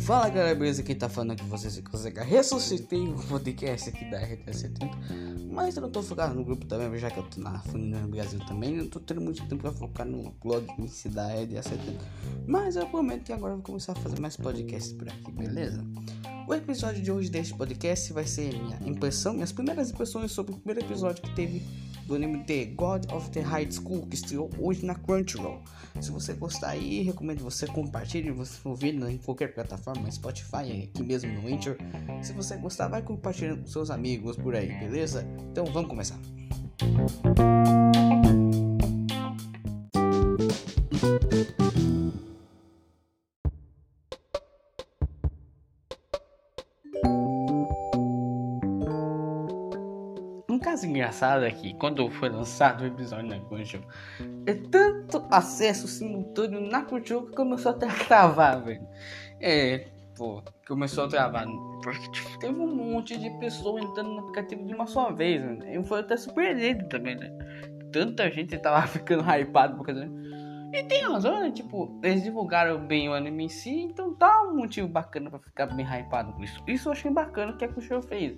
Fala galera, beleza? Quem tá falando aqui vocês consegue ressuscitei o podcast aqui da RT70 Mas eu não tô focado no grupo também, já que eu tô na Funina no Brasil também Não tô tendo muito tempo pra focar no blog em si da RT70 Mas eu prometo que agora eu vou começar a fazer mais podcasts por aqui, beleza? O episódio de hoje deste podcast vai ser minha impressão, minhas primeiras impressões sobre o primeiro episódio que teve do anime The God of the High School, que estreou hoje na Crunchyroll. Se você gostar aí, recomendo você compartilhe, você ouvir em qualquer plataforma, Spotify, aqui mesmo no Anchor. Se você gostar, vai compartilhando com seus amigos por aí, beleza? Então vamos começar. Caso engraçado é que quando foi lançado o episódio na Crunchyroll, é tanto acesso simultâneo na Crunchyroll que começou até a travar, velho. É, pô, começou a travar. Porque tipo, teve um monte de pessoas entrando no aplicativo de uma só vez, né? Eu fui até surpreendido também, né? Tanta gente tava ficando hypado por causa e tem razão, né? Tipo, eles divulgaram bem o anime em si, então tá um motivo bacana pra ficar bem hypado com isso. Isso eu achei bacana que a Crunchyroll fez.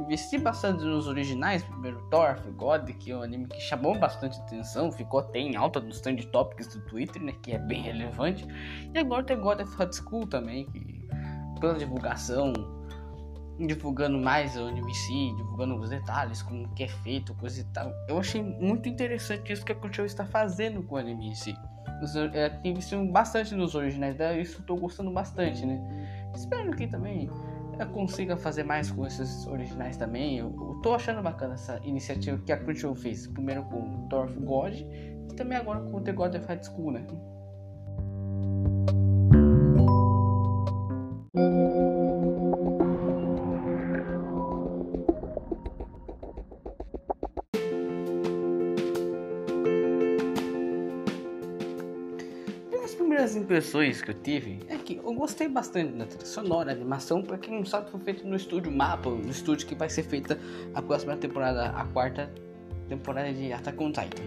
Investir bastante nos originais, primeiro Thor, God, que é um anime que chamou bastante atenção, ficou até em alta nos trend topics do Twitter, né? Que é bem relevante. E agora tem God of High School também, que pela divulgação divulgando mais o anime em si, divulgando os detalhes, como que é feito, coisa e tal. Eu achei muito interessante isso que a Crunchyroll está fazendo com o anime em si. É, tem visto bastante nos originais dela, isso eu tô gostando bastante, né? Espero que também consiga fazer mais com esses originais também. Eu, eu tô achando bacana essa iniciativa que a Crunchyroll fez, primeiro com Dorf God e também agora com The God of High School, né? Primeiras impressões que eu tive é que eu gostei bastante da trilha sonora, animação, pra quem não sabe, foi feito no estúdio Mapa, no estúdio que vai ser feita a próxima temporada, a quarta temporada de Attack on Titan.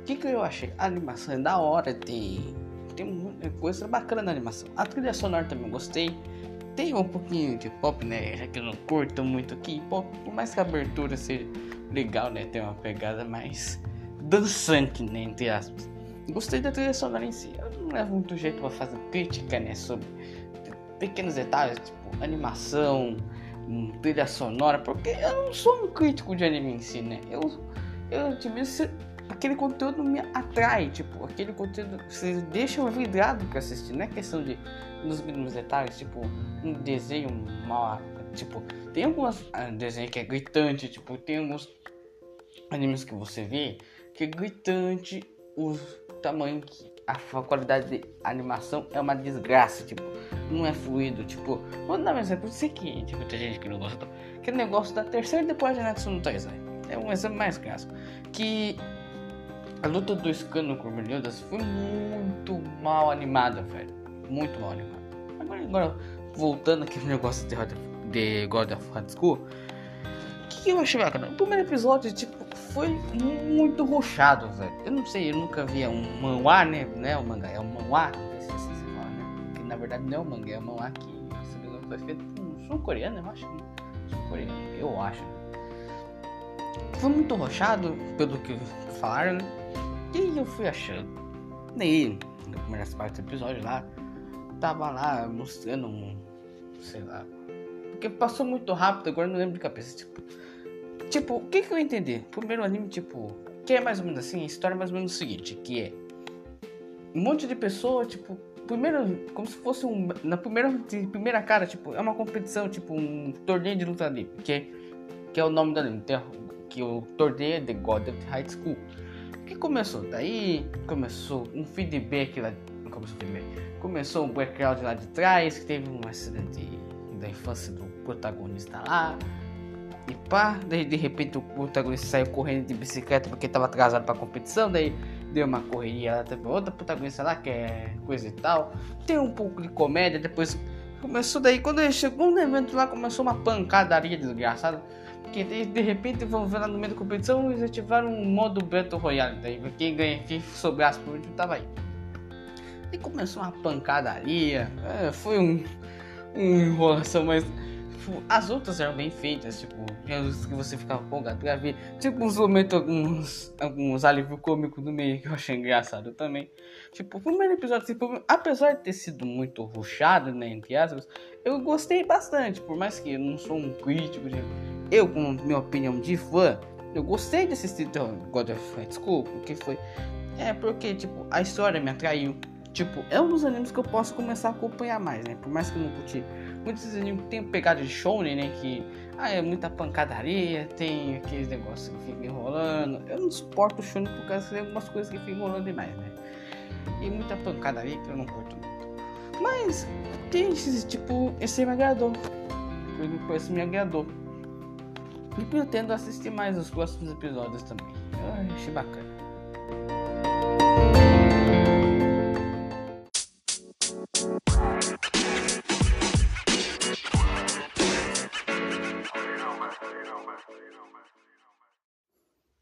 O que, que eu achei? A animação é da hora, tem, tem coisa bacana na animação. A trilha sonora também gostei. Tem um pouquinho de pop, né? Já que eu não curto muito aqui. Pop, por mais que a abertura seja legal, né? Tem uma pegada mais dançante, né? Entre aspas. Gostei da trilha sonora em si. Eu não levo muito jeito pra fazer crítica, né? Sobre pequenos detalhes, tipo animação, hum, trilha sonora, porque eu não sou um crítico de anime em si, né? Eu, eu tipo, aquele conteúdo me atrai, tipo, aquele conteúdo você deixa eu vidrado pra assistir, não é questão de nos mínimos detalhes, tipo, um desenho mal, tipo, tem alguns ah, desenhos que é gritante, tipo, tem alguns animes que você vê que é gritante, os tamanho que a qualidade de animação é uma desgraça, tipo, não é fluido, tipo, vou dar um exemplo, isso aqui, tipo, tem gente que não gosta, aquele negócio da terceira depois de Natsu no Taizai, é um exemplo mais clássico, que a luta do Scano com o Meliodas foi muito mal animada, velho, muito mal animada. Agora, agora voltando aqui no negócio de, de God of High School, que eu achei bacana? O primeiro episódio, tipo, foi muito rochado, velho. Eu não sei, eu nunca via um manhwa, né? Não é o mangá, é um manhwa. Não sei se assim se fala, né? Que na verdade não é um mangá, é um manhwa que, se não foi feito por um sul-coreano, eu acho. Sul-coreano, eu acho. Foi muito rochado, pelo que falaram, né? E eu fui achando. Daí, na primeira parte do episódio lá, tava lá mostrando um. sei lá. Porque passou muito rápido, agora não lembro de cabeça. Tipo, Tipo, o que que eu entendi? Primeiro anime, tipo, que é mais ou menos assim, a história é mais ou menos o seguinte, que é um monte de pessoa, tipo, primeiro, como se fosse um, na primeira, primeira cara, tipo, é uma competição, tipo, um torneio de luta livre, que é, que é o nome do anime, que o torneio é The God of High School. que começou? Daí começou um feedback lá, começou feedback, começou um background lá de trás, que teve um acidente da infância do protagonista lá, e pá, daí de repente o protagonista saiu correndo de bicicleta porque estava atrasado para a competição, daí deu uma correria lá, teve outra protagonista lá que é coisa e tal. Tem um pouco de comédia, depois começou daí, quando ele chegou no evento lá, começou uma pancadaria desgraçada. Porque de, de repente vão ver lá no meio da competição eles ativaram um modo Battle Royale, daí quem ganha, quem sobrasse por último tava aí. E começou uma pancadaria. É, foi um enrolação, mas tipo, as outras eram bem feitas, tipo, que você ficava empolgado pra ver. Tipo, uns momentos, alguns, alguns alívios cômicos no meio que eu achei engraçado também. Tipo, o primeiro episódio, tipo, apesar de ter sido muito ruchado, né, entre aspas, eu gostei bastante, por mais que eu não sou um crítico, de, eu, com minha opinião de fã, eu gostei de assistir God of High School, porque foi. É porque, tipo, a história me atraiu. Tipo, é um dos animes que eu posso começar a acompanhar mais, né? Por mais que eu não curti. Muitos animes tem pegada de shonen, né? Que ah, é muita pancadaria, tem aqueles negócios que ficam enrolando. Eu não suporto o shonen por causa de algumas coisas que ficam enrolando demais, né? E muita pancadaria que eu não curto muito. Mas tem esse tipo, esse me agradou. Esse me agradou. E pretendo assistir mais os próximos episódios também. Eu achei bacana.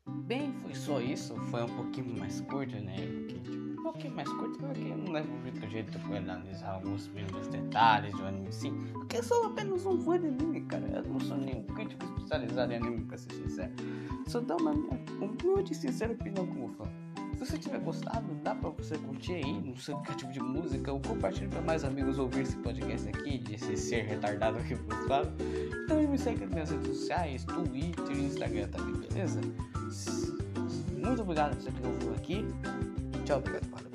Bem, foi só isso. Foi um pouquinho mais curto, né? Tipo, um pouquinho mais curto porque não levo muito jeito pra analisar alguns mínimos detalhes do anime sim. Porque eu sou apenas um fã de anime, cara. Eu não sou nenhum crítico especializado em anime, pra ser sincero. Só dá uma minha humilde sincera opinião como fã. Você tiver gostado, dá pra você curtir aí no seu aplicativo de música ou compartilhar pra mais amigos ouvir esse podcast aqui, desse ser retardado que eu falo. Também me segue nas minhas redes sociais, Twitter e Instagram também, beleza? Muito obrigado por você que ouviu aqui. Tchau, obrigado.